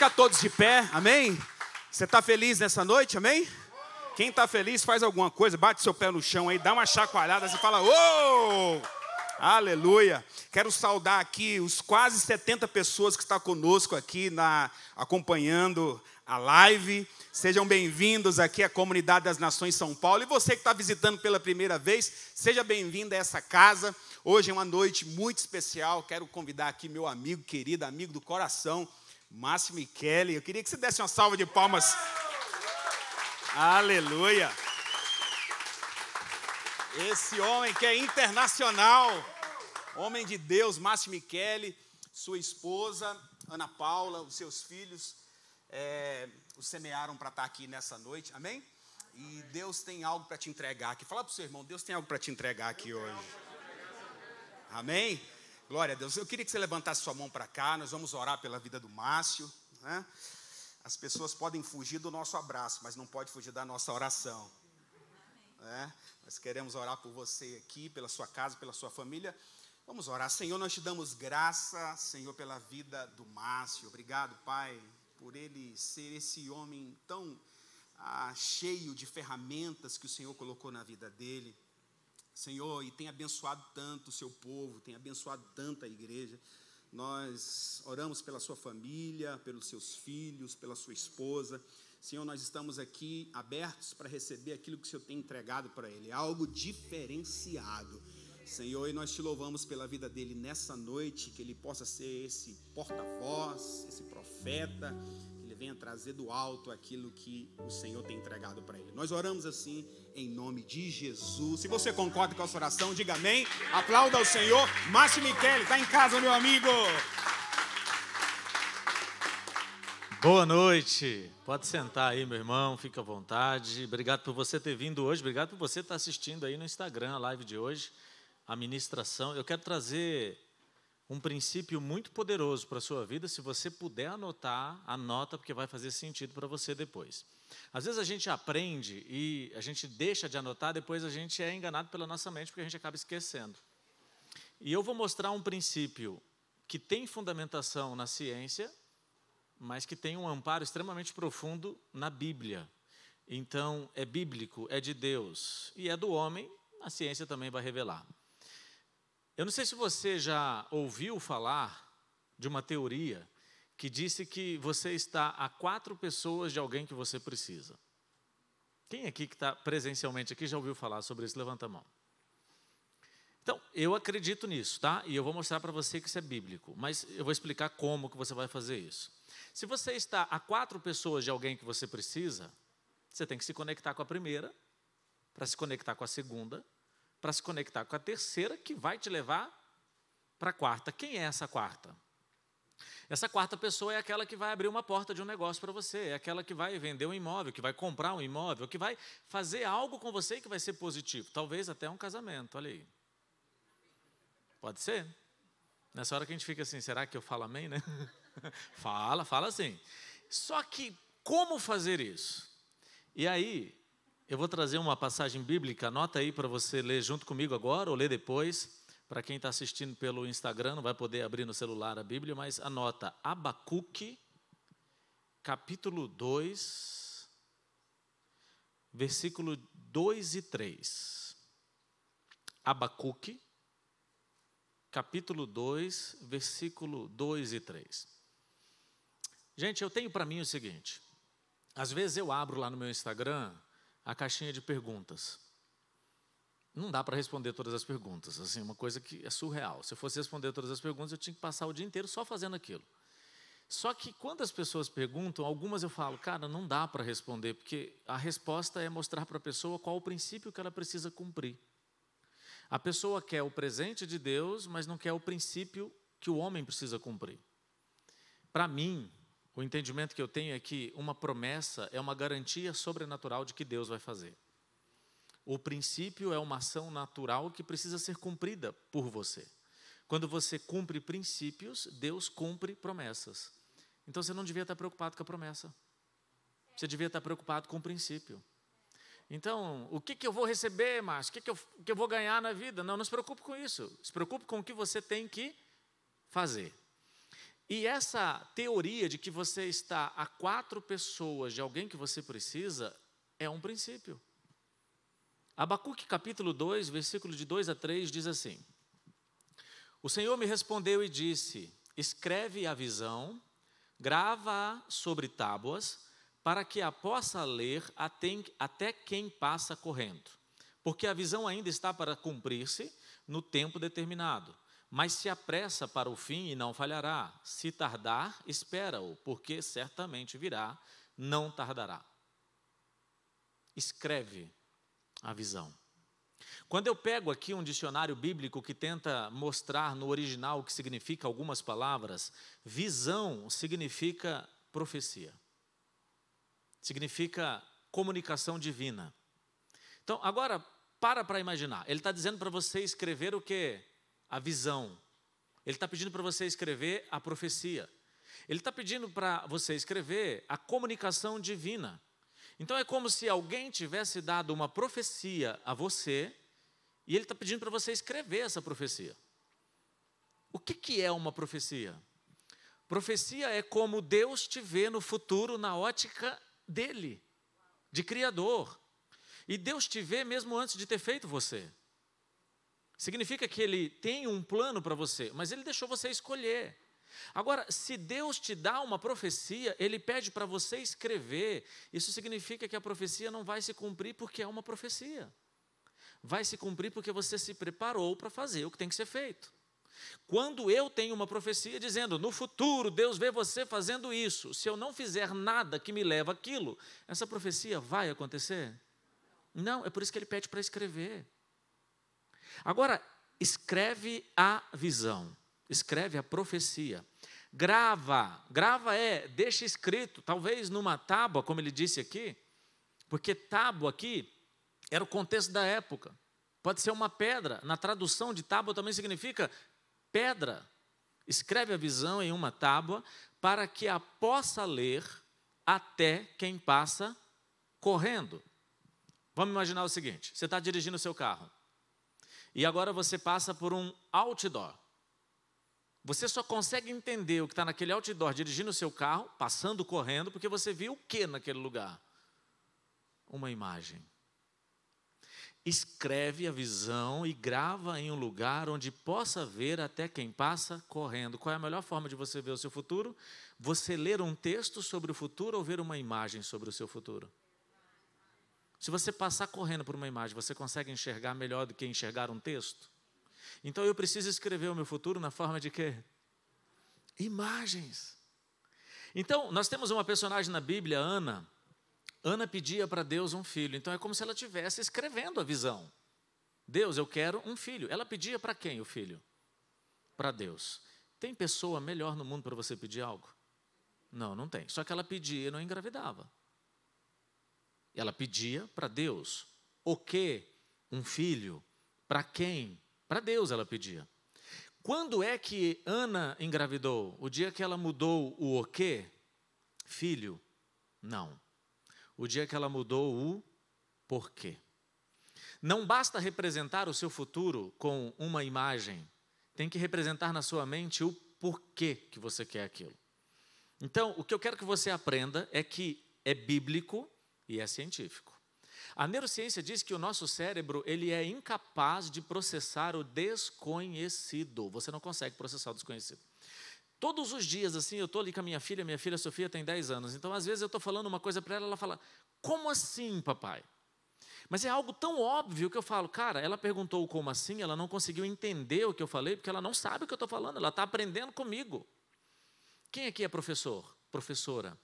ficar todos de pé, amém? Você está feliz nessa noite, amém? Quem está feliz faz alguma coisa, bate seu pé no chão aí, dá uma chacoalhada e fala: Ô! Aleluia! Quero saudar aqui os quase 70 pessoas que estão conosco aqui na acompanhando a live. Sejam bem-vindos aqui à Comunidade das Nações São Paulo. E você que está visitando pela primeira vez, seja bem-vindo a essa casa. Hoje é uma noite muito especial. Quero convidar aqui meu amigo querido, amigo do coração, Márcio Michele. Eu queria que você desse uma salva de palmas. Aleluia. Esse homem que é internacional, homem de Deus, Márcio Michele, sua esposa, Ana Paula, os seus filhos, é, o semearam para estar aqui nessa noite, amém? E Deus tem algo para te entregar aqui. Fala para o seu irmão, Deus tem algo para te entregar aqui hoje. Amém? Glória a Deus. Eu queria que você levantasse sua mão para cá, nós vamos orar pela vida do Márcio. Né? As pessoas podem fugir do nosso abraço, mas não pode fugir da nossa oração. Né? Nós queremos orar por você aqui, pela sua casa, pela sua família. Vamos orar. Senhor, nós te damos graça, Senhor, pela vida do Márcio. Obrigado, Pai, por ele ser esse homem tão ah, cheio de ferramentas que o Senhor colocou na vida dele. Senhor, e tem abençoado tanto o seu povo, tem abençoado tanto a igreja. Nós oramos pela sua família, pelos seus filhos, pela sua esposa. Senhor, nós estamos aqui abertos para receber aquilo que o Senhor tem entregado para ele, algo diferenciado. Senhor, e nós te louvamos pela vida dele nessa noite, que ele possa ser esse porta-voz, esse profeta, venha trazer do alto aquilo que o Senhor tem entregado para ele. Nós oramos assim em nome de Jesus. Se você concorda com a sua oração, diga amém. Aplauda ao Senhor. Márcio Michele, está em casa, meu amigo. Boa noite. Pode sentar aí, meu irmão, fica à vontade. Obrigado por você ter vindo hoje, obrigado por você estar assistindo aí no Instagram a live de hoje, a ministração. Eu quero trazer um princípio muito poderoso para a sua vida. Se você puder anotar, anota, porque vai fazer sentido para você depois. Às vezes a gente aprende e a gente deixa de anotar, depois a gente é enganado pela nossa mente, porque a gente acaba esquecendo. E eu vou mostrar um princípio que tem fundamentação na ciência, mas que tem um amparo extremamente profundo na Bíblia. Então, é bíblico, é de Deus e é do homem, a ciência também vai revelar. Eu não sei se você já ouviu falar de uma teoria que disse que você está a quatro pessoas de alguém que você precisa. Quem aqui que está presencialmente aqui já ouviu falar sobre isso? Levanta a mão. Então, eu acredito nisso, tá? E eu vou mostrar para você que isso é bíblico, mas eu vou explicar como que você vai fazer isso. Se você está a quatro pessoas de alguém que você precisa, você tem que se conectar com a primeira, para se conectar com a segunda, para se conectar com a terceira, que vai te levar para a quarta. Quem é essa quarta? Essa quarta pessoa é aquela que vai abrir uma porta de um negócio para você, é aquela que vai vender um imóvel, que vai comprar um imóvel, que vai fazer algo com você que vai ser positivo, talvez até um casamento, olha aí. Pode ser? Nessa hora que a gente fica assim, será que eu falo amém, né? fala, fala assim. Só que como fazer isso? E aí, eu vou trazer uma passagem bíblica, anota aí para você ler junto comigo agora ou ler depois. Para quem está assistindo pelo Instagram, não vai poder abrir no celular a Bíblia, mas anota Abacuque, capítulo 2, versículo 2 e 3. Abacuque, capítulo 2, versículo 2 e 3. Gente, eu tenho para mim o seguinte: às vezes eu abro lá no meu Instagram a caixinha de perguntas. Não dá para responder todas as perguntas, assim, uma coisa que é surreal. Se eu fosse responder todas as perguntas, eu tinha que passar o dia inteiro só fazendo aquilo. Só que quando as pessoas perguntam, algumas eu falo, cara, não dá para responder, porque a resposta é mostrar para a pessoa qual o princípio que ela precisa cumprir. A pessoa quer o presente de Deus, mas não quer o princípio que o homem precisa cumprir. Para mim, o entendimento que eu tenho é que uma promessa é uma garantia sobrenatural de que Deus vai fazer. O princípio é uma ação natural que precisa ser cumprida por você. Quando você cumpre princípios, Deus cumpre promessas. Então você não devia estar preocupado com a promessa. Você devia estar preocupado com o princípio. Então, o que, que eu vou receber, Márcio? O que, que, eu, que eu vou ganhar na vida? Não, não se preocupe com isso. Se preocupe com o que você tem que fazer. E essa teoria de que você está a quatro pessoas de alguém que você precisa é um princípio. Abacuque capítulo 2, versículo de 2 a 3 diz assim: O Senhor me respondeu e disse: Escreve a visão, grava-a sobre tábuas, para que a possa ler até quem passa correndo. Porque a visão ainda está para cumprir-se no tempo determinado mas se apressa para o fim e não falhará. Se tardar, espera-o, porque certamente virá, não tardará. Escreve a visão. Quando eu pego aqui um dicionário bíblico que tenta mostrar no original o que significa algumas palavras, visão significa profecia. Significa comunicação divina. Então, agora, para para imaginar. Ele está dizendo para você escrever o que? A visão. Ele está pedindo para você escrever a profecia. Ele está pedindo para você escrever a comunicação divina. Então é como se alguém tivesse dado uma profecia a você e ele está pedindo para você escrever essa profecia. O que, que é uma profecia? Profecia é como Deus te vê no futuro na ótica dele, de Criador. E Deus te vê mesmo antes de ter feito você. Significa que ele tem um plano para você, mas ele deixou você escolher. Agora, se Deus te dá uma profecia, ele pede para você escrever. Isso significa que a profecia não vai se cumprir porque é uma profecia. Vai se cumprir porque você se preparou para fazer o que tem que ser feito. Quando eu tenho uma profecia dizendo, no futuro Deus vê você fazendo isso, se eu não fizer nada que me leve aquilo, essa profecia vai acontecer? Não, é por isso que ele pede para escrever. Agora, escreve a visão, escreve a profecia. Grava, grava é, deixa escrito, talvez numa tábua, como ele disse aqui, porque tábua aqui era o contexto da época. Pode ser uma pedra, na tradução de tábua também significa pedra. Escreve a visão em uma tábua para que a possa ler até quem passa correndo. Vamos imaginar o seguinte: você está dirigindo o seu carro. E agora você passa por um outdoor. Você só consegue entender o que está naquele outdoor dirigindo o seu carro, passando, correndo, porque você viu o que naquele lugar? Uma imagem. Escreve a visão e grava em um lugar onde possa ver até quem passa correndo. Qual é a melhor forma de você ver o seu futuro? Você ler um texto sobre o futuro ou ver uma imagem sobre o seu futuro? Se você passar correndo por uma imagem, você consegue enxergar melhor do que enxergar um texto? Então eu preciso escrever o meu futuro na forma de quê? Imagens. Então, nós temos uma personagem na Bíblia, Ana. Ana pedia para Deus um filho. Então é como se ela estivesse escrevendo a visão. Deus, eu quero um filho. Ela pedia para quem o filho? Para Deus. Tem pessoa melhor no mundo para você pedir algo? Não, não tem. Só que ela pedia e não engravidava. Ela pedia para Deus. O que? Um filho. Para quem? Para Deus ela pedia. Quando é que Ana engravidou? O dia que ela mudou o o quê? Filho? Não. O dia que ela mudou o porquê. Não basta representar o seu futuro com uma imagem, tem que representar na sua mente o porquê que você quer aquilo. Então, o que eu quero que você aprenda é que é bíblico e é científico. A neurociência diz que o nosso cérebro ele é incapaz de processar o desconhecido. Você não consegue processar o desconhecido. Todos os dias, assim, eu estou ali com a minha filha, minha filha Sofia tem 10 anos, então às vezes eu estou falando uma coisa para ela, ela fala, como assim, papai? Mas é algo tão óbvio que eu falo, cara, ela perguntou como assim, ela não conseguiu entender o que eu falei, porque ela não sabe o que eu estou falando, ela está aprendendo comigo. Quem aqui é professor? Professora?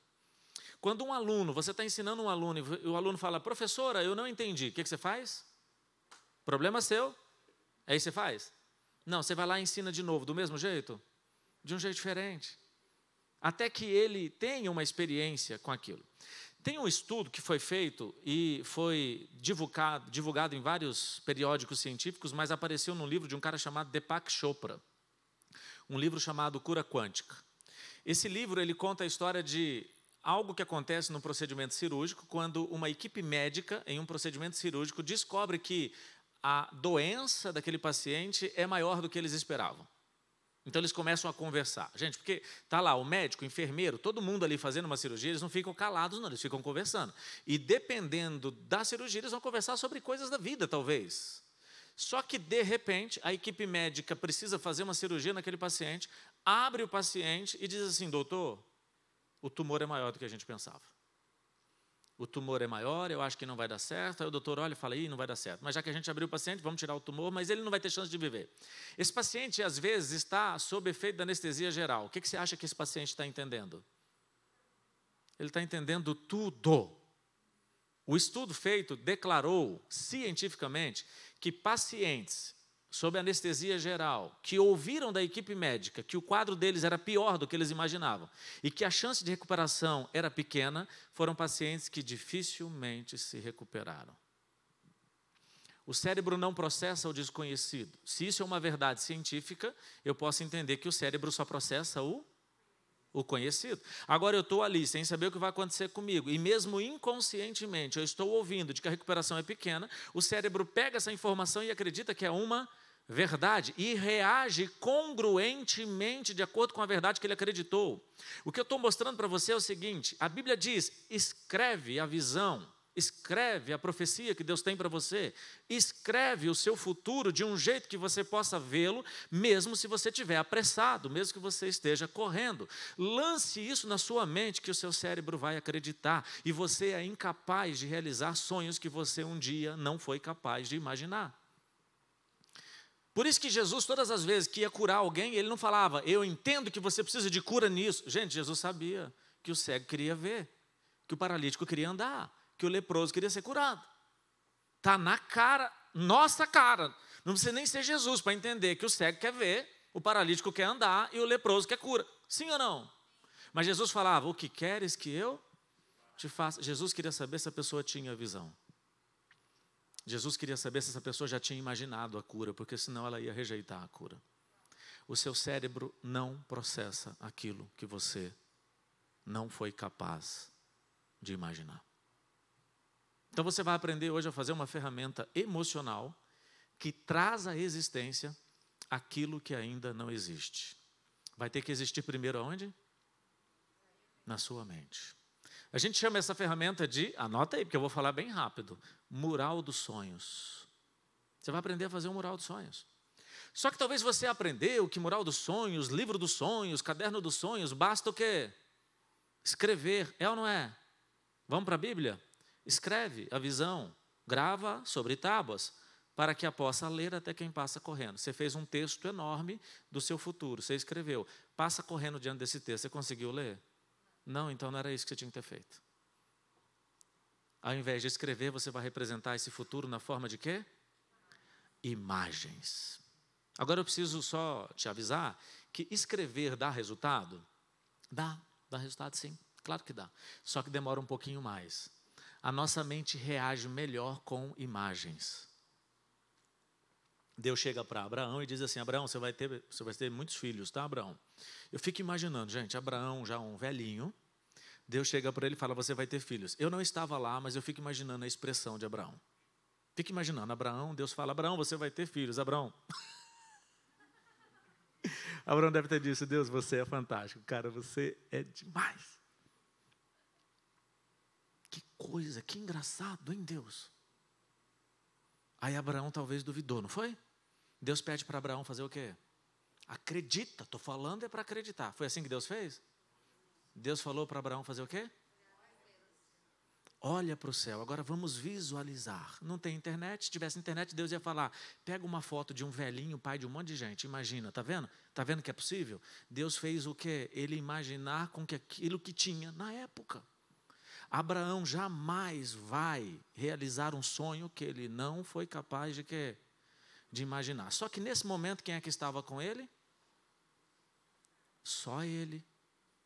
Quando um aluno, você está ensinando um aluno e o aluno fala, professora, eu não entendi, o que, que você faz? Problema seu. Aí você faz? Não, você vai lá e ensina de novo, do mesmo jeito? De um jeito diferente. Até que ele tenha uma experiência com aquilo. Tem um estudo que foi feito e foi divulgado, divulgado em vários periódicos científicos, mas apareceu num livro de um cara chamado Deepak Chopra, um livro chamado Cura Quântica. Esse livro ele conta a história de algo que acontece no procedimento cirúrgico quando uma equipe médica, em um procedimento cirúrgico, descobre que a doença daquele paciente é maior do que eles esperavam. Então eles começam a conversar. Gente, porque tá lá o médico, o enfermeiro, todo mundo ali fazendo uma cirurgia, eles não ficam calados, não, eles ficam conversando. E dependendo da cirurgia, eles vão conversar sobre coisas da vida, talvez. Só que, de repente, a equipe médica precisa fazer uma cirurgia naquele paciente, abre o paciente e diz assim: doutor, o tumor é maior do que a gente pensava o tumor é maior, eu acho que não vai dar certo. Aí o doutor olha e fala, Ih, não vai dar certo. Mas já que a gente abriu o paciente, vamos tirar o tumor, mas ele não vai ter chance de viver. Esse paciente, às vezes, está sob efeito da anestesia geral. O que, você acha que esse paciente está entendendo? Ele está entendendo tudo. O estudo feito declarou cientificamente que pacientes sob anestesia geral, que ouviram da equipe médica que o quadro deles era pior do que eles imaginavam e que a chance de recuperação era pequena, foram pacientes que dificilmente se recuperaram. O cérebro não processa o desconhecido. Se isso é uma verdade científica, eu posso entender que o cérebro só processa o o conhecido. Agora eu estou ali sem saber o que vai acontecer comigo, e mesmo inconscientemente eu estou ouvindo de que a recuperação é pequena, o cérebro pega essa informação e acredita que é uma verdade e reage congruentemente de acordo com a verdade que ele acreditou. O que eu estou mostrando para você é o seguinte: a Bíblia diz, escreve a visão, escreve a profecia que Deus tem para você, escreve o seu futuro de um jeito que você possa vê-lo, mesmo se você estiver apressado, mesmo que você esteja correndo. Lance isso na sua mente que o seu cérebro vai acreditar e você é incapaz de realizar sonhos que você um dia não foi capaz de imaginar. Por isso que Jesus, todas as vezes que ia curar alguém, ele não falava, eu entendo que você precisa de cura nisso. Gente, Jesus sabia que o cego queria ver, que o paralítico queria andar, que o leproso queria ser curado. Está na cara, nossa cara. Não precisa nem ser Jesus para entender que o cego quer ver, o paralítico quer andar e o leproso quer cura. Sim ou não? Mas Jesus falava: O que queres que eu te faça? Jesus queria saber se a pessoa tinha visão. Jesus queria saber se essa pessoa já tinha imaginado a cura, porque senão ela ia rejeitar a cura. O seu cérebro não processa aquilo que você não foi capaz de imaginar. Então você vai aprender hoje a fazer uma ferramenta emocional que traz à existência aquilo que ainda não existe. Vai ter que existir primeiro aonde? Na sua mente. A gente chama essa ferramenta de, anota aí, porque eu vou falar bem rápido, mural dos sonhos. Você vai aprender a fazer um mural dos sonhos. Só que talvez você aprendeu que mural dos sonhos, livro dos sonhos, caderno dos sonhos, basta o quê? Escrever, é ou não é? Vamos para a Bíblia? Escreve a visão, grava sobre tábuas, para que a possa ler até quem passa correndo. Você fez um texto enorme do seu futuro, você escreveu. Passa correndo diante desse texto, você conseguiu ler? Não, então não era isso que você tinha que ter feito. Ao invés de escrever, você vai representar esse futuro na forma de quê? Imagens. Agora eu preciso só te avisar que escrever dá resultado? Dá, dá resultado sim, claro que dá. Só que demora um pouquinho mais. A nossa mente reage melhor com imagens. Deus chega para Abraão e diz assim: Abraão, você vai ter, você vai ter muitos filhos, tá, Abraão? Eu fico imaginando, gente, Abraão já um velhinho. Deus chega para ele e fala: Você vai ter filhos. Eu não estava lá, mas eu fico imaginando a expressão de Abraão. Fico imaginando, Abraão, Deus fala: Abraão, você vai ter filhos. Abraão. Abraão deve ter dito: Deus, você é fantástico. Cara, você é demais. Que coisa, que engraçado, hein, Deus? Aí Abraão talvez duvidou, não foi? Deus pede para Abraão fazer o quê? Acredita, estou falando é para acreditar. Foi assim que Deus fez? Deus falou para Abraão fazer o quê? Olha para o céu, agora vamos visualizar. Não tem internet, se tivesse internet, Deus ia falar: pega uma foto de um velhinho, pai de um monte de gente, imagina, tá vendo? Tá vendo que é possível? Deus fez o quê? Ele imaginar com que aquilo que tinha na época. Abraão jamais vai realizar um sonho que ele não foi capaz de quê? De imaginar. Só que nesse momento, quem é que estava com ele? Só ele.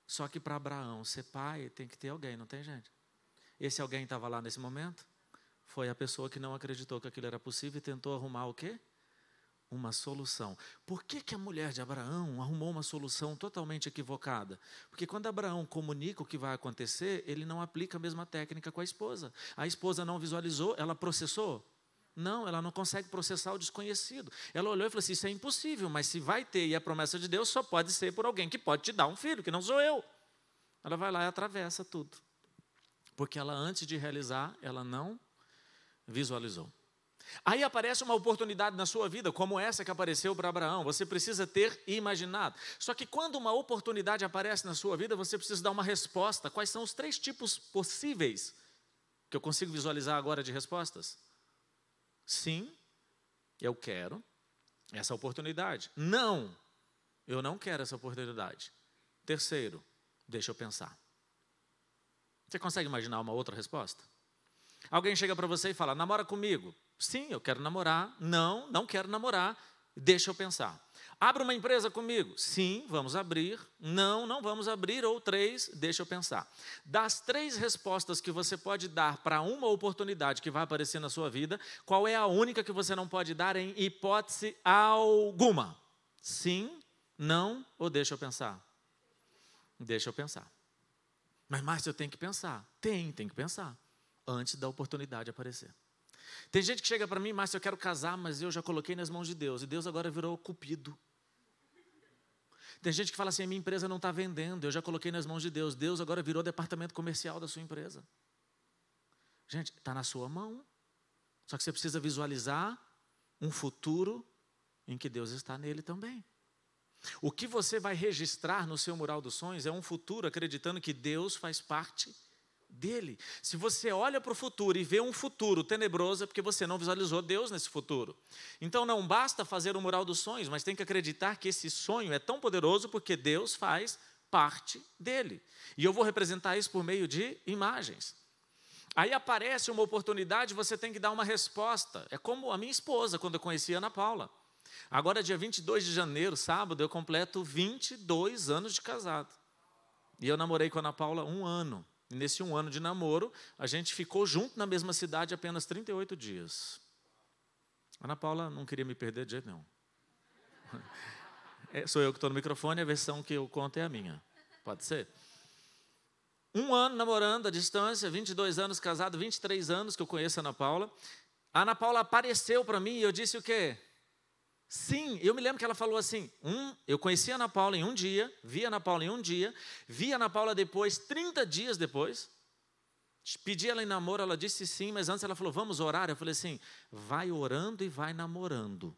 Só que para Abraão ser pai, tem que ter alguém, não tem gente? Esse alguém estava lá nesse momento? Foi a pessoa que não acreditou que aquilo era possível e tentou arrumar o quê? Uma solução. Por que, que a mulher de Abraão arrumou uma solução totalmente equivocada? Porque quando Abraão comunica o que vai acontecer, ele não aplica a mesma técnica com a esposa. A esposa não visualizou, ela processou? Não, ela não consegue processar o desconhecido. Ela olhou e falou assim: Isso é impossível, mas se vai ter e é promessa de Deus, só pode ser por alguém que pode te dar um filho, que não sou eu. Ela vai lá e atravessa tudo. Porque ela, antes de realizar, ela não visualizou. Aí aparece uma oportunidade na sua vida, como essa que apareceu para Abraão. Você precisa ter imaginado. Só que quando uma oportunidade aparece na sua vida, você precisa dar uma resposta. Quais são os três tipos possíveis que eu consigo visualizar agora de respostas? Sim, eu quero essa oportunidade. Não, eu não quero essa oportunidade. Terceiro, deixa eu pensar. Você consegue imaginar uma outra resposta? Alguém chega para você e fala: namora comigo. Sim, eu quero namorar. Não, não quero namorar. Deixa eu pensar. Abra uma empresa comigo? Sim, vamos abrir. Não, não vamos abrir. Ou três, deixa eu pensar. Das três respostas que você pode dar para uma oportunidade que vai aparecer na sua vida, qual é a única que você não pode dar em hipótese alguma? Sim, não ou deixa eu pensar? Deixa eu pensar. Mas, Márcio, eu tenho que pensar. Tem, tem que pensar. Antes da oportunidade aparecer. Tem gente que chega para mim, Márcio, eu quero casar, mas eu já coloquei nas mãos de Deus. E Deus agora virou cupido. Tem gente que fala assim: a minha empresa não está vendendo, eu já coloquei nas mãos de Deus. Deus agora virou departamento comercial da sua empresa. Gente, está na sua mão. Só que você precisa visualizar um futuro em que Deus está nele também. O que você vai registrar no seu mural dos sonhos é um futuro acreditando que Deus faz parte dele. Se você olha para o futuro e vê um futuro tenebroso, é porque você não visualizou Deus nesse futuro. Então não basta fazer o mural dos sonhos, mas tem que acreditar que esse sonho é tão poderoso porque Deus faz parte dele. E eu vou representar isso por meio de imagens. Aí aparece uma oportunidade, você tem que dar uma resposta. É como a minha esposa, quando eu conheci a Ana Paula. Agora, dia 22 de janeiro, sábado, eu completo 22 anos de casado. E eu namorei com a Ana Paula um ano. Nesse um ano de namoro, a gente ficou junto na mesma cidade apenas 38 dias. Ana Paula não queria me perder de jeito nenhum. É, sou eu que estou no microfone, a versão que eu conto é a minha. Pode ser? Um ano namorando à distância, 22 anos casado, 23 anos que eu conheço a Ana Paula. A Ana Paula apareceu para mim e eu disse o quê? Sim, eu me lembro que ela falou assim: um, eu conheci a Ana Paula em um dia, vi a Ana Paula em um dia, vi a Ana Paula depois, 30 dias depois, pedi ela em namoro, ela disse sim, mas antes ela falou: vamos orar. Eu falei assim: vai orando e vai namorando,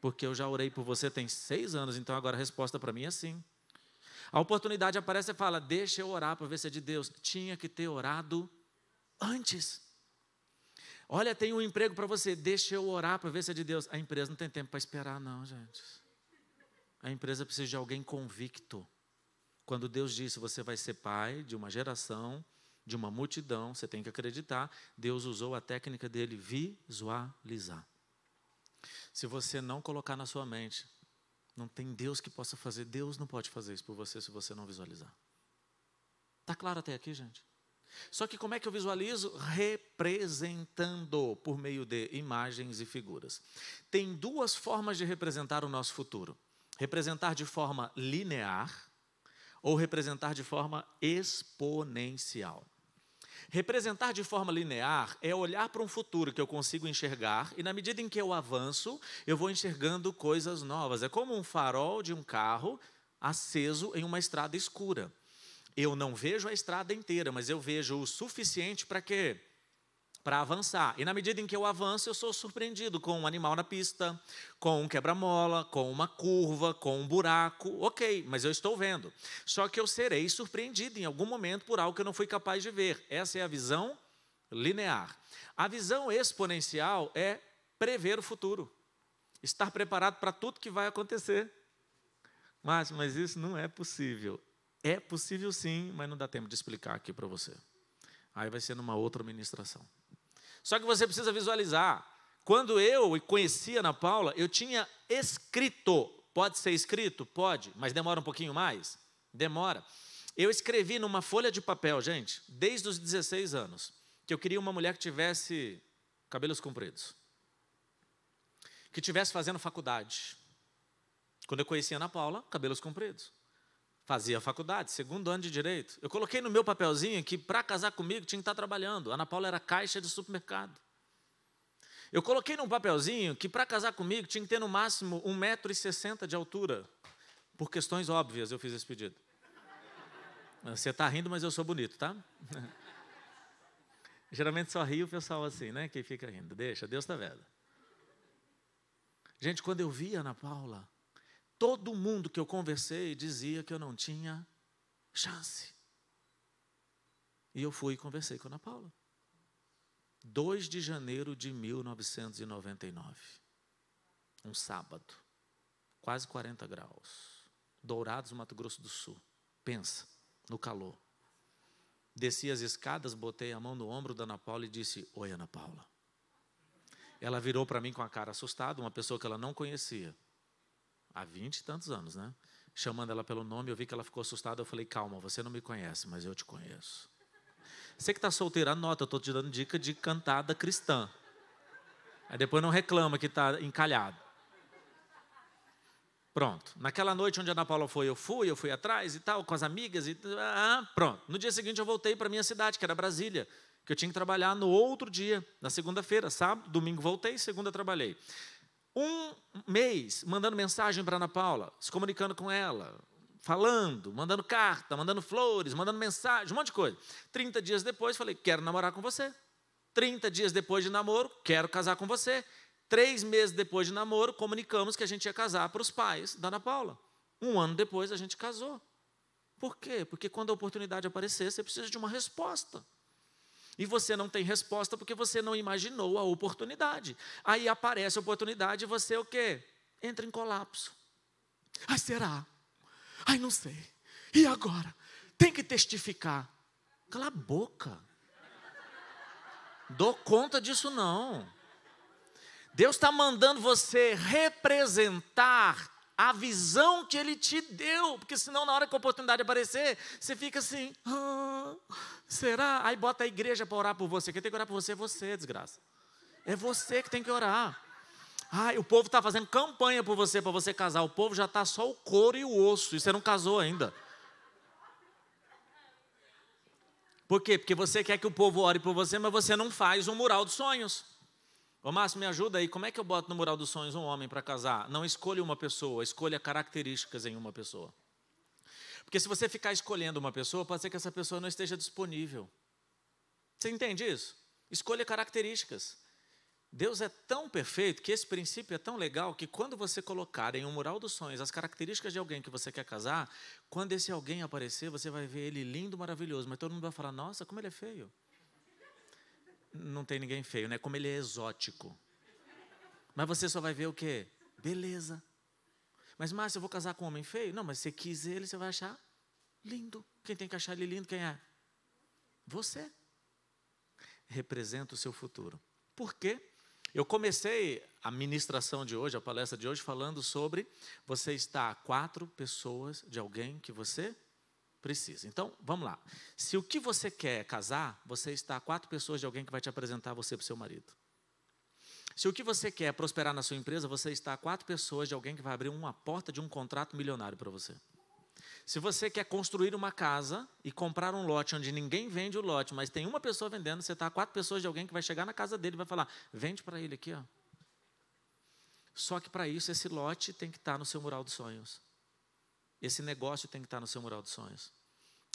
porque eu já orei por você tem seis anos, então agora a resposta para mim é sim. A oportunidade aparece e fala: deixa eu orar para ver se é de Deus. Tinha que ter orado antes. Olha, tem um emprego para você, deixa eu orar para ver se é de Deus. A empresa não tem tempo para esperar, não, gente. A empresa precisa de alguém convicto. Quando Deus disse você vai ser pai de uma geração, de uma multidão, você tem que acreditar. Deus usou a técnica dele visualizar. Se você não colocar na sua mente, não tem Deus que possa fazer. Deus não pode fazer isso por você se você não visualizar. Está claro até aqui, gente? Só que como é que eu visualizo? Representando por meio de imagens e figuras. Tem duas formas de representar o nosso futuro: representar de forma linear ou representar de forma exponencial. Representar de forma linear é olhar para um futuro que eu consigo enxergar e, na medida em que eu avanço, eu vou enxergando coisas novas. É como um farol de um carro aceso em uma estrada escura. Eu não vejo a estrada inteira, mas eu vejo o suficiente para quê? Para avançar. E na medida em que eu avanço, eu sou surpreendido com um animal na pista, com um quebra-mola, com uma curva, com um buraco. Ok, mas eu estou vendo. Só que eu serei surpreendido em algum momento por algo que eu não fui capaz de ver. Essa é a visão linear. A visão exponencial é prever o futuro, estar preparado para tudo que vai acontecer. Mas, mas isso não é possível. É possível sim, mas não dá tempo de explicar aqui para você. Aí vai ser numa outra ministração. Só que você precisa visualizar. Quando eu conhecia Ana Paula, eu tinha escrito. Pode ser escrito? Pode, mas demora um pouquinho mais? Demora. Eu escrevi numa folha de papel, gente, desde os 16 anos, que eu queria uma mulher que tivesse cabelos compridos, que tivesse fazendo faculdade. Quando eu conhecia Ana Paula, cabelos compridos. Fazia faculdade, segundo ano de direito. Eu coloquei no meu papelzinho que para casar comigo tinha que estar trabalhando. Ana Paula era caixa de supermercado. Eu coloquei num papelzinho que para casar comigo tinha que ter no máximo 1,60m de altura. Por questões óbvias eu fiz esse pedido. Você está rindo, mas eu sou bonito, tá? Geralmente só ri o pessoal assim, né? Quem fica rindo. Deixa, Deus está vendo. Gente, quando eu vi a Ana Paula, todo mundo que eu conversei dizia que eu não tinha chance. E eu fui e conversei com a Ana Paula. 2 de janeiro de 1999. Um sábado. Quase 40 graus. Dourados, Mato Grosso do Sul. Pensa no calor. Desci as escadas, botei a mão no ombro da Ana Paula e disse: Oi, Ana Paula. Ela virou para mim com a cara assustada, uma pessoa que ela não conhecia. Há vinte e tantos anos, né? Chamando ela pelo nome, eu vi que ela ficou assustada. Eu falei: Calma, você não me conhece, mas eu te conheço. Você que está solteira, anota, eu estou te dando dica de cantada cristã. Aí depois não reclama que está encalhado. Pronto. Naquela noite onde a Ana Paula foi, eu fui, eu fui atrás e tal, com as amigas e ah, pronto. No dia seguinte eu voltei para minha cidade, que era Brasília, que eu tinha que trabalhar no outro dia, na segunda-feira, sábado, domingo voltei, segunda trabalhei. Um mês mandando mensagem para Ana Paula, se comunicando com ela, falando, mandando carta, mandando flores, mandando mensagem, um monte de coisa. 30 dias depois, falei: quero namorar com você. 30 dias depois de namoro, quero casar com você. Três meses depois de namoro, comunicamos que a gente ia casar para os pais da Ana Paula. Um ano depois, a gente casou. Por quê? Porque quando a oportunidade aparecer, você precisa de uma resposta. E você não tem resposta porque você não imaginou a oportunidade. Aí aparece a oportunidade e você o quê? Entra em colapso. Ai, será? Ai, não sei. E agora? Tem que testificar. Cala a boca. Dou conta disso não. Deus está mandando você representar a visão que Ele te deu, porque senão na hora que a oportunidade aparecer, você fica assim, ah, será? Aí bota a igreja para orar por você. Quem tem que orar por você é você, desgraça. É você que tem que orar. Ai, o povo está fazendo campanha por você para você casar. O povo já está só o couro e o osso. E você não casou ainda. Por quê? Porque você quer que o povo ore por você, mas você não faz um mural dos sonhos. Ô Márcio, me ajuda aí. Como é que eu boto no mural dos sonhos um homem para casar? Não escolha uma pessoa, escolha características em uma pessoa. Porque se você ficar escolhendo uma pessoa, pode ser que essa pessoa não esteja disponível. Você entende isso? Escolha características. Deus é tão perfeito que esse princípio é tão legal que quando você colocar em um mural dos sonhos as características de alguém que você quer casar, quando esse alguém aparecer, você vai ver ele lindo, maravilhoso, mas todo mundo vai falar: "Nossa, como ele é feio". Não tem ninguém feio, né? Como ele é exótico. Mas você só vai ver o quê? Beleza. Mas Márcio, eu vou casar com um homem feio? Não, mas se você quis ele, você vai achar lindo. Quem tem que achar ele lindo, quem é? Você. Representa o seu futuro. Por quê? Eu comecei a ministração de hoje, a palestra de hoje, falando sobre você está a quatro pessoas de alguém que você precisa. Então, vamos lá. Se o que você quer é casar, você está a quatro pessoas de alguém que vai te apresentar você para o seu marido. Se o que você quer é prosperar na sua empresa, você está a quatro pessoas de alguém que vai abrir uma porta de um contrato milionário para você. Se você quer construir uma casa e comprar um lote onde ninguém vende o lote, mas tem uma pessoa vendendo, você está a quatro pessoas de alguém que vai chegar na casa dele e vai falar: vende para ele aqui. Ó. Só que para isso, esse lote tem que estar tá no seu mural dos sonhos. Esse negócio tem que estar no seu mural dos sonhos.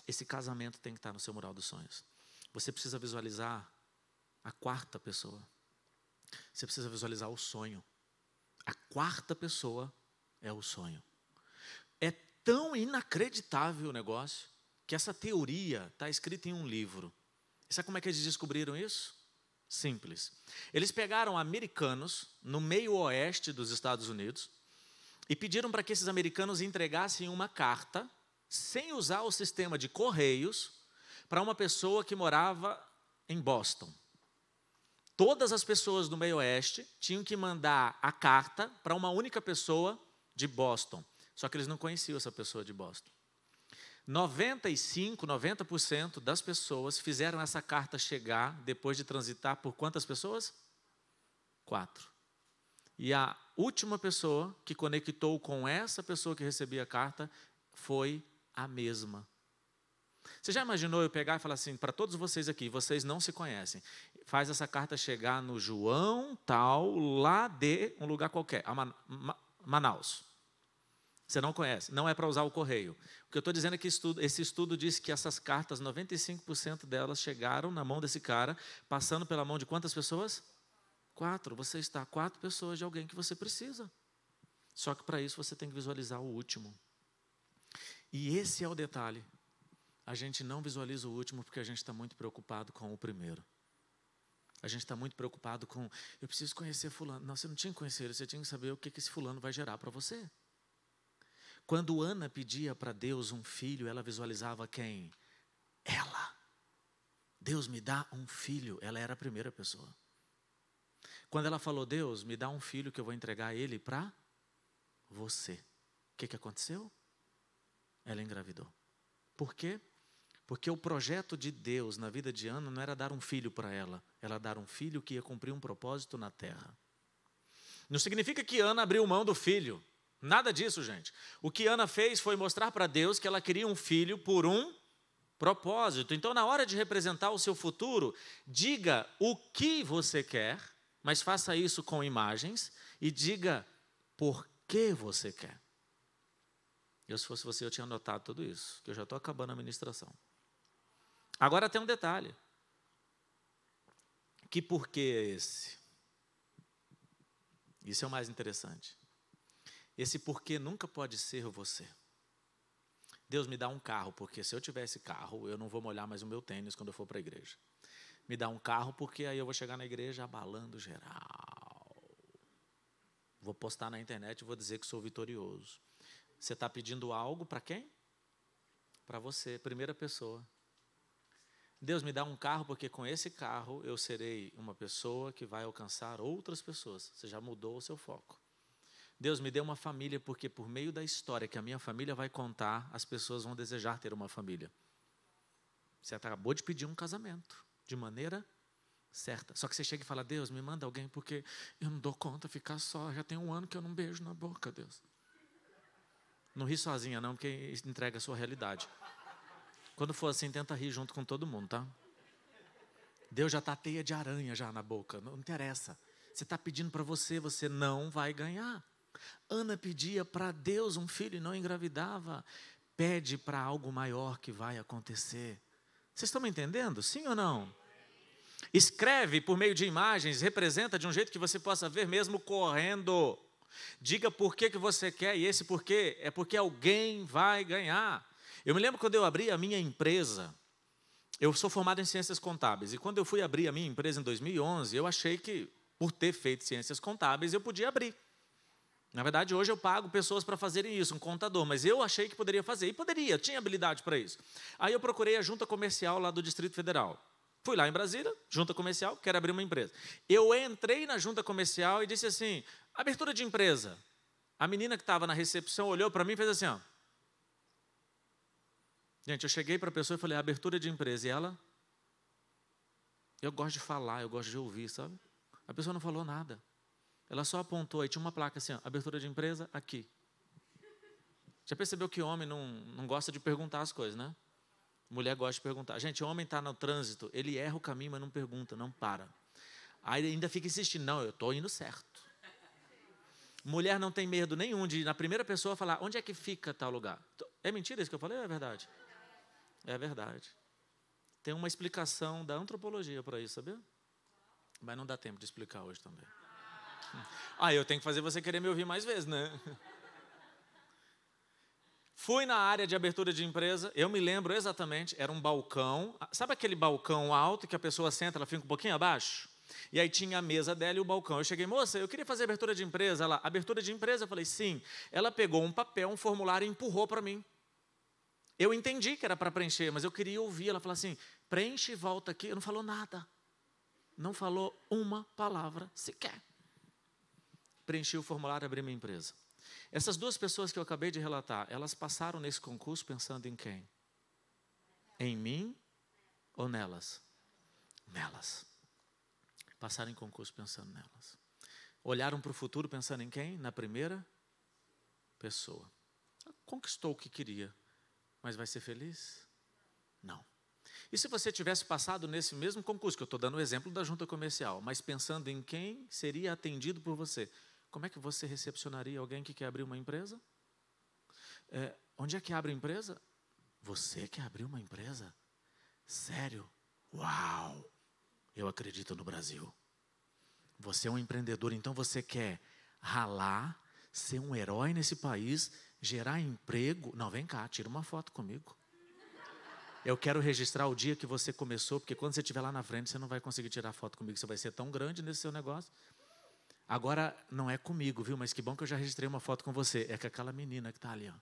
Esse casamento tem que estar no seu mural dos sonhos. Você precisa visualizar a quarta pessoa. Você precisa visualizar o sonho. A quarta pessoa é o sonho. É tão inacreditável o negócio que essa teoria está escrita em um livro. E sabe como é que eles descobriram isso? Simples. Eles pegaram americanos no meio oeste dos Estados Unidos e pediram para que esses americanos entregassem uma carta, sem usar o sistema de correios, para uma pessoa que morava em Boston. Todas as pessoas do meio oeste tinham que mandar a carta para uma única pessoa de Boston. Só que eles não conheciam essa pessoa de Boston. 95, 90% das pessoas fizeram essa carta chegar depois de transitar por quantas pessoas? Quatro. E a última pessoa que conectou com essa pessoa que recebia a carta foi a mesma. Você já imaginou eu pegar e falar assim, para todos vocês aqui, vocês não se conhecem, faz essa carta chegar no João tal, lá de um lugar qualquer, Manaus. Você não conhece, não é para usar o correio. O que eu estou dizendo é que estudo, esse estudo diz que essas cartas, 95% delas chegaram na mão desse cara, passando pela mão de quantas pessoas? Quatro. Você está quatro pessoas de alguém que você precisa. Só que para isso você tem que visualizar o último. E esse é o detalhe. A gente não visualiza o último porque a gente está muito preocupado com o primeiro. A gente está muito preocupado com, eu preciso conhecer fulano. Não, você não tinha que conhecer ele, você tinha que saber o que, que esse fulano vai gerar para você. Quando Ana pedia para Deus um filho, ela visualizava quem? Ela. Deus me dá um filho. Ela era a primeira pessoa. Quando ela falou, Deus, me dá um filho que eu vou entregar ele para você. O que, que aconteceu? Ela engravidou. Por quê? Porque o projeto de Deus na vida de Ana não era dar um filho para ela, era dar um filho que ia cumprir um propósito na terra. Não significa que Ana abriu mão do filho. Nada disso, gente. O que Ana fez foi mostrar para Deus que ela queria um filho por um propósito. Então, na hora de representar o seu futuro, diga o que você quer, mas faça isso com imagens e diga por que você quer. Eu, se fosse você, eu tinha anotado tudo isso, que eu já estou acabando a ministração. Agora tem um detalhe. Que porquê é esse? Isso é o mais interessante. Esse porquê nunca pode ser você. Deus me dá um carro, porque se eu tivesse carro, eu não vou molhar mais o meu tênis quando eu for para a igreja. Me dá um carro, porque aí eu vou chegar na igreja abalando geral. Vou postar na internet e vou dizer que sou vitorioso. Você está pedindo algo para quem? Para você, primeira pessoa. Deus me dá um carro, porque com esse carro eu serei uma pessoa que vai alcançar outras pessoas. Você já mudou o seu foco. Deus me deu uma família, porque por meio da história que a minha família vai contar, as pessoas vão desejar ter uma família. Você acabou de pedir um casamento, de maneira certa. Só que você chega e fala: Deus, me manda alguém, porque eu não dou conta ficar só. Já tem um ano que eu não beijo na boca, Deus. Não ri sozinha, não, porque entrega a sua realidade. Quando for assim, tenta rir junto com todo mundo, tá? Deus já está teia de aranha já na boca, não interessa. Você está pedindo para você, você não vai ganhar. Ana pedia para Deus um filho e não engravidava. Pede para algo maior que vai acontecer. Vocês estão me entendendo? Sim ou não? Escreve por meio de imagens, representa de um jeito que você possa ver mesmo correndo. Diga por que, que você quer, e esse porquê é porque alguém vai ganhar. Eu me lembro quando eu abri a minha empresa, eu sou formado em ciências contábeis, e quando eu fui abrir a minha empresa em 2011, eu achei que, por ter feito ciências contábeis, eu podia abrir. Na verdade, hoje eu pago pessoas para fazerem isso, um contador, mas eu achei que poderia fazer, e poderia, tinha habilidade para isso. Aí eu procurei a junta comercial lá do Distrito Federal. Fui lá em Brasília, junta comercial, quero abrir uma empresa. Eu entrei na junta comercial e disse assim: abertura de empresa. A menina que estava na recepção olhou para mim e fez assim: ó. Gente, eu cheguei para a pessoa e falei: abertura de empresa. E ela? Eu gosto de falar, eu gosto de ouvir, sabe? A pessoa não falou nada. Ela só apontou, aí tinha uma placa assim, ó, abertura de empresa, aqui. Já percebeu que homem não, não gosta de perguntar as coisas, né? Mulher gosta de perguntar. Gente, homem está no trânsito, ele erra o caminho, mas não pergunta, não para. Aí ainda fica insistindo, não, eu estou indo certo. Mulher não tem medo nenhum de, na primeira pessoa, falar, onde é que fica tal lugar? É mentira isso que eu falei ou é verdade? É verdade. Tem uma explicação da antropologia para isso, sabia? Mas não dá tempo de explicar hoje também. Ah, eu tenho que fazer você querer me ouvir mais vezes, né? Fui na área de abertura de empresa, eu me lembro exatamente, era um balcão. Sabe aquele balcão alto que a pessoa senta, ela fica um pouquinho abaixo? E aí tinha a mesa dela e o balcão. Eu cheguei, moça, eu queria fazer abertura de empresa. Ela, abertura de empresa? Eu falei, sim. Ela pegou um papel, um formulário e empurrou para mim. Eu entendi que era para preencher, mas eu queria ouvir. Ela falou assim: preenche e volta aqui. Eu não falou nada. Não falou uma palavra sequer preenchi o formulário e abri minha empresa. Essas duas pessoas que eu acabei de relatar, elas passaram nesse concurso pensando em quem? Em mim ou nelas? Nelas. Passaram em concurso pensando nelas. Olharam para o futuro pensando em quem? Na primeira pessoa. Conquistou o que queria, mas vai ser feliz? Não. E se você tivesse passado nesse mesmo concurso, que eu estou dando o exemplo da junta comercial, mas pensando em quem seria atendido por você, como é que você recepcionaria alguém que quer abrir uma empresa? É, onde é que abre empresa? Você quer abrir uma empresa? Sério? Uau! Eu acredito no Brasil. Você é um empreendedor, então você quer ralar, ser um herói nesse país, gerar emprego. Não, vem cá, tira uma foto comigo. Eu quero registrar o dia que você começou, porque quando você estiver lá na frente, você não vai conseguir tirar foto comigo, você vai ser tão grande nesse seu negócio. Agora, não é comigo, viu? Mas que bom que eu já registrei uma foto com você. É com aquela menina que está ali, ó.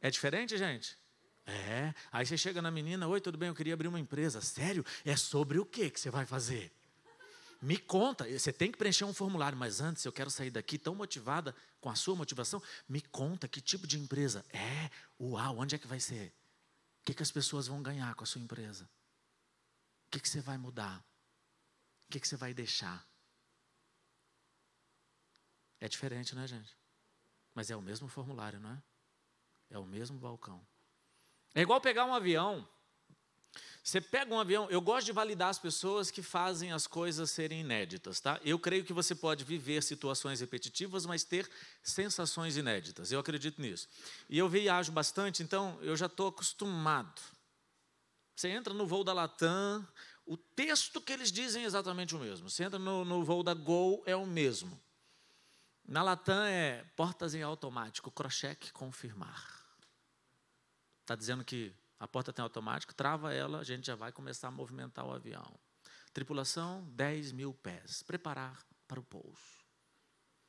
É diferente, gente? É. Aí você chega na menina, oi, tudo bem? Eu queria abrir uma empresa. Sério? É sobre o que que você vai fazer? Me conta. Você tem que preencher um formulário, mas antes eu quero sair daqui tão motivada com a sua motivação. Me conta que tipo de empresa. É. Uau, onde é que vai ser? O que, que as pessoas vão ganhar com a sua empresa? O que, que você vai mudar? O que, que você vai deixar? É diferente, né, gente? Mas é o mesmo formulário, não é? É o mesmo balcão. É igual pegar um avião. Você pega um avião, eu gosto de validar as pessoas que fazem as coisas serem inéditas, tá? Eu creio que você pode viver situações repetitivas, mas ter sensações inéditas. Eu acredito nisso. E eu viajo bastante, então eu já estou acostumado. Você entra no voo da Latam, o texto que eles dizem é exatamente o mesmo. Você entra no, no voo da Gol, é o mesmo. Na Latam é portas em automático, crocheque confirmar. Está dizendo que a porta tem automático, trava ela, a gente já vai começar a movimentar o avião. Tripulação, 10 mil pés. Preparar para o pouso.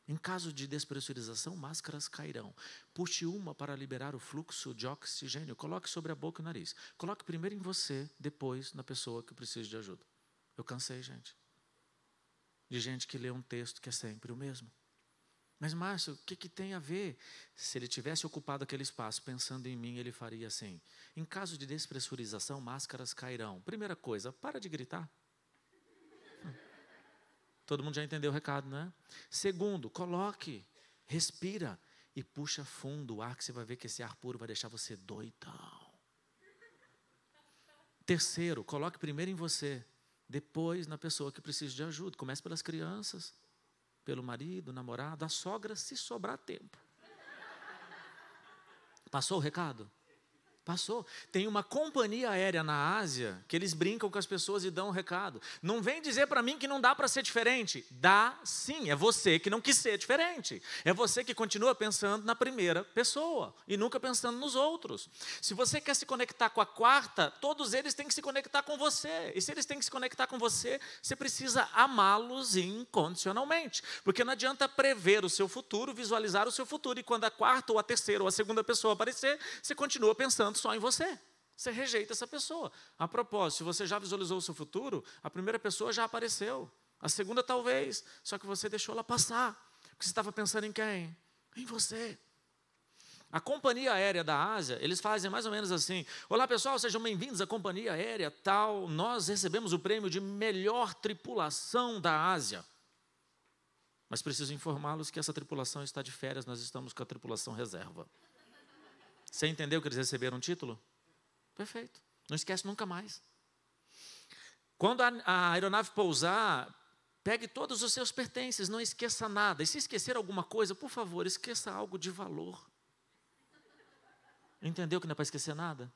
Em caso de despressurização, máscaras cairão. Puxe uma para liberar o fluxo de oxigênio. Coloque sobre a boca e o nariz. Coloque primeiro em você, depois na pessoa que precisa de ajuda. Eu cansei, gente. De gente que lê um texto que é sempre o mesmo. Mas, Márcio, o que, que tem a ver? Se ele tivesse ocupado aquele espaço pensando em mim, ele faria assim: em caso de despressurização, máscaras cairão. Primeira coisa, para de gritar. Todo mundo já entendeu o recado, não é? Segundo, coloque, respira e puxa fundo o ar, que você vai ver que esse ar puro vai deixar você doidão. Terceiro, coloque primeiro em você, depois na pessoa que precisa de ajuda. Comece pelas crianças pelo marido, namorado, a sogra, se sobrar tempo. Passou o recado? Passou. Tem uma companhia aérea na Ásia que eles brincam com as pessoas e dão um recado. Não vem dizer para mim que não dá para ser diferente. Dá sim, é você que não quis ser diferente. É você que continua pensando na primeira pessoa e nunca pensando nos outros. Se você quer se conectar com a quarta, todos eles têm que se conectar com você. E se eles têm que se conectar com você, você precisa amá-los incondicionalmente. Porque não adianta prever o seu futuro, visualizar o seu futuro, e quando a quarta ou a terceira ou a segunda pessoa aparecer, você continua pensando pensando só em você. Você rejeita essa pessoa. A propósito, se você já visualizou o seu futuro, a primeira pessoa já apareceu. A segunda, talvez. Só que você deixou ela passar. Porque você estava pensando em quem? Em você. A companhia aérea da Ásia, eles fazem mais ou menos assim: Olá pessoal, sejam bem-vindos à companhia aérea tal. Nós recebemos o prêmio de melhor tripulação da Ásia. Mas preciso informá-los que essa tripulação está de férias, nós estamos com a tripulação reserva. Você entendeu que eles receberam um título? Perfeito. Não esquece nunca mais. Quando a, aeronave pousar, pegue todos os seus pertences, não esqueça nada. E se esquecer alguma coisa, por favor, esqueça algo de valor. Entendeu que não é para esquecer nada?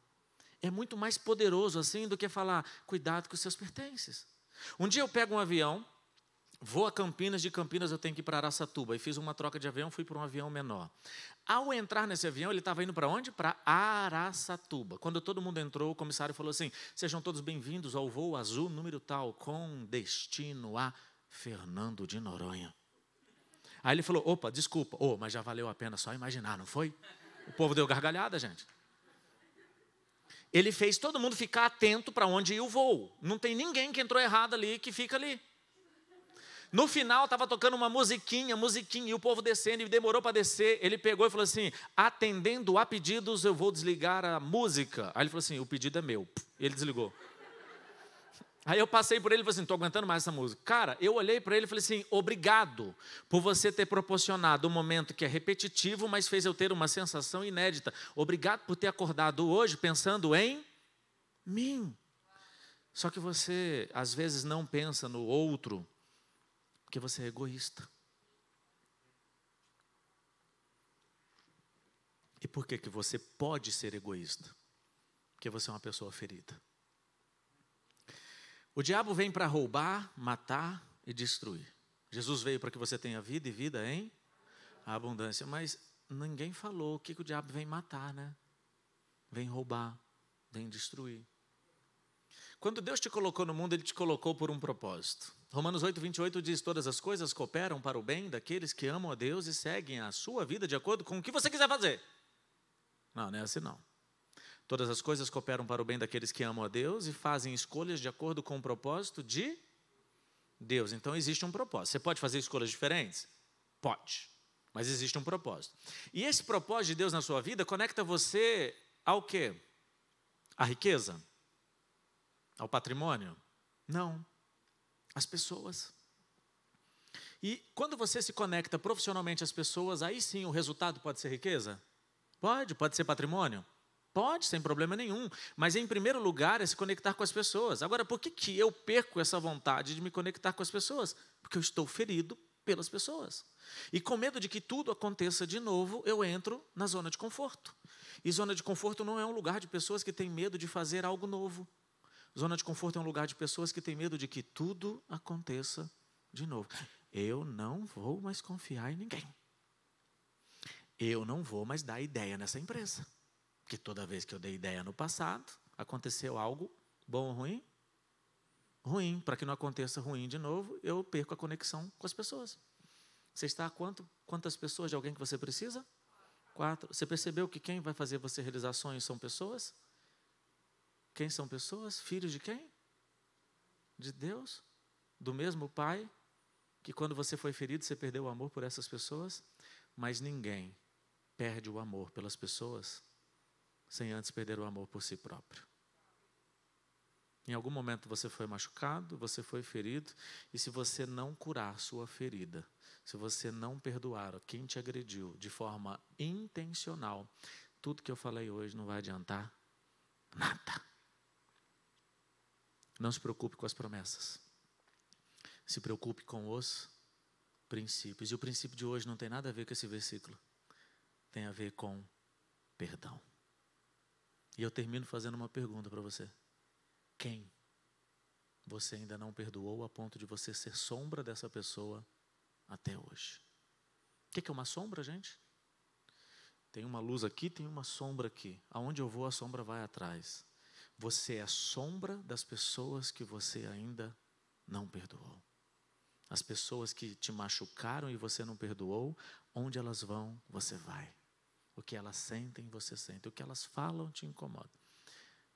É muito mais poderoso assim do que falar, cuidado com os seus pertences. Um dia eu pego um avião, Vou a Campinas, de Campinas eu tenho que ir para Araçatuba. E fiz uma troca de avião, fui para um avião menor. Ao entrar nesse avião, ele estava indo para onde? Para Araçatuba. Quando todo mundo entrou, o comissário falou assim: Sejam todos bem-vindos ao voo azul número tal, com destino a Fernando de Noronha. Aí ele falou: Opa, desculpa, oh, mas já valeu a pena só imaginar, não foi? O povo deu gargalhada, gente. Ele fez todo mundo ficar atento para onde ia o voo. Não tem ninguém que entrou errado ali que fica ali. No final estava tocando uma musiquinha, musiquinha, e o povo descendo, e demorou para descer. Ele pegou e falou assim: atendendo a pedidos, eu vou desligar a música. Aí ele falou assim: o pedido é meu. Ele desligou. Aí eu passei por ele e falei assim: estou aguentando mais essa música. Cara, eu olhei para ele e falei assim: obrigado por você ter proporcionado um momento que é repetitivo, mas fez eu ter uma sensação inédita. Obrigado por ter acordado hoje pensando em mim. Só que você, às vezes, não pensa no outro, porque você é egoísta. E por que, que você pode ser egoísta? Porque você é uma pessoa ferida. O diabo vem para roubar, matar e destruir. Jesus veio para que você tenha vida e vida em abundância. Mas ninguém falou o que, que o diabo vem matar, né? Vem roubar, vem destruir. Quando Deus te colocou no mundo, Ele te colocou por um propósito. Romanos 8, 28 diz: Todas as coisas cooperam para o bem daqueles que amam a Deus e seguem a sua vida de acordo com o que você quiser fazer. Não, não é assim não. Todas as coisas cooperam para o bem daqueles que amam a Deus e fazem escolhas de acordo com o propósito de Deus. Então existe um propósito. Você pode fazer escolhas diferentes? Pode. Mas existe um propósito. E esse propósito de Deus na sua vida conecta você ao quê? À riqueza? Ao patrimônio? Não. Às pessoas. E quando você se conecta profissionalmente às pessoas, aí sim o resultado pode ser riqueza? Pode, pode ser patrimônio? Pode, sem problema nenhum. Mas em primeiro lugar é se conectar com as pessoas. Agora, por que, que eu perco essa vontade de me conectar com as pessoas? Porque eu estou ferido pelas pessoas. E com medo de que tudo aconteça de novo, eu entro na zona de conforto. E zona de conforto não é um lugar de pessoas que têm medo de fazer algo novo. Zona de conforto é um lugar de pessoas que têm medo de que tudo aconteça de novo. Eu não vou mais confiar em ninguém eu não vou mais dar ideia nessa empresa. Porque toda vez que eu dei ideia no passado, aconteceu algo bom ou ruim? Ruim. Para que não aconteça ruim de novo, eu perco a conexão com as pessoas. Você está a quanto, quantas pessoas de alguém que você precisa? Quatro. Você percebeu que quem vai fazer você realizar sonhos são pessoas? Quem são pessoas? Filhos de quem? De Deus? Do mesmo Pai? Que quando você foi ferido, você perdeu o amor por essas pessoas? Mas ninguém perde o amor pelas pessoas sem antes perder o amor por si próprio. Em algum momento você foi machucado, você foi ferido, e se você não curar sua ferida, se você não perdoar quem te agrediu de forma intencional, tudo que eu falei hoje não vai adiantar nada. Não se preocupe com as promessas. Se preocupe com os princípios. E o princípio de hoje não tem nada a ver com esse versículo tem a ver com perdão. E eu termino fazendo uma pergunta para você: quem você ainda não perdoou a ponto de você ser sombra dessa pessoa até hoje? O que é uma sombra, gente? Tem uma luz aqui, tem uma sombra aqui. Aonde eu vou, a sombra vai atrás. Você é a sombra das pessoas que você ainda não perdoou. As pessoas que te machucaram e você não perdoou, onde elas vão, você vai. O que elas sentem, você sente. O que elas falam te incomoda.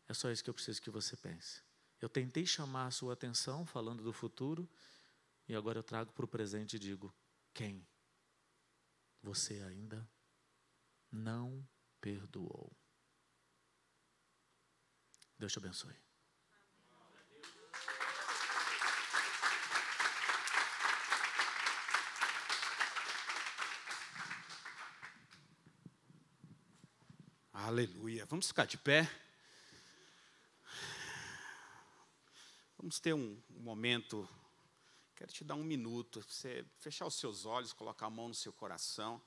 É só isso que eu preciso que você pense. Eu tentei chamar a sua atenção falando do futuro e agora eu trago para o presente e digo: quem você ainda não perdoou? Deus te abençoe. Aleluia. Vamos ficar de pé. Vamos ter um, momento. Quero te dar um minuto. Você fechar os seus olhos, colocar a mão no seu coração.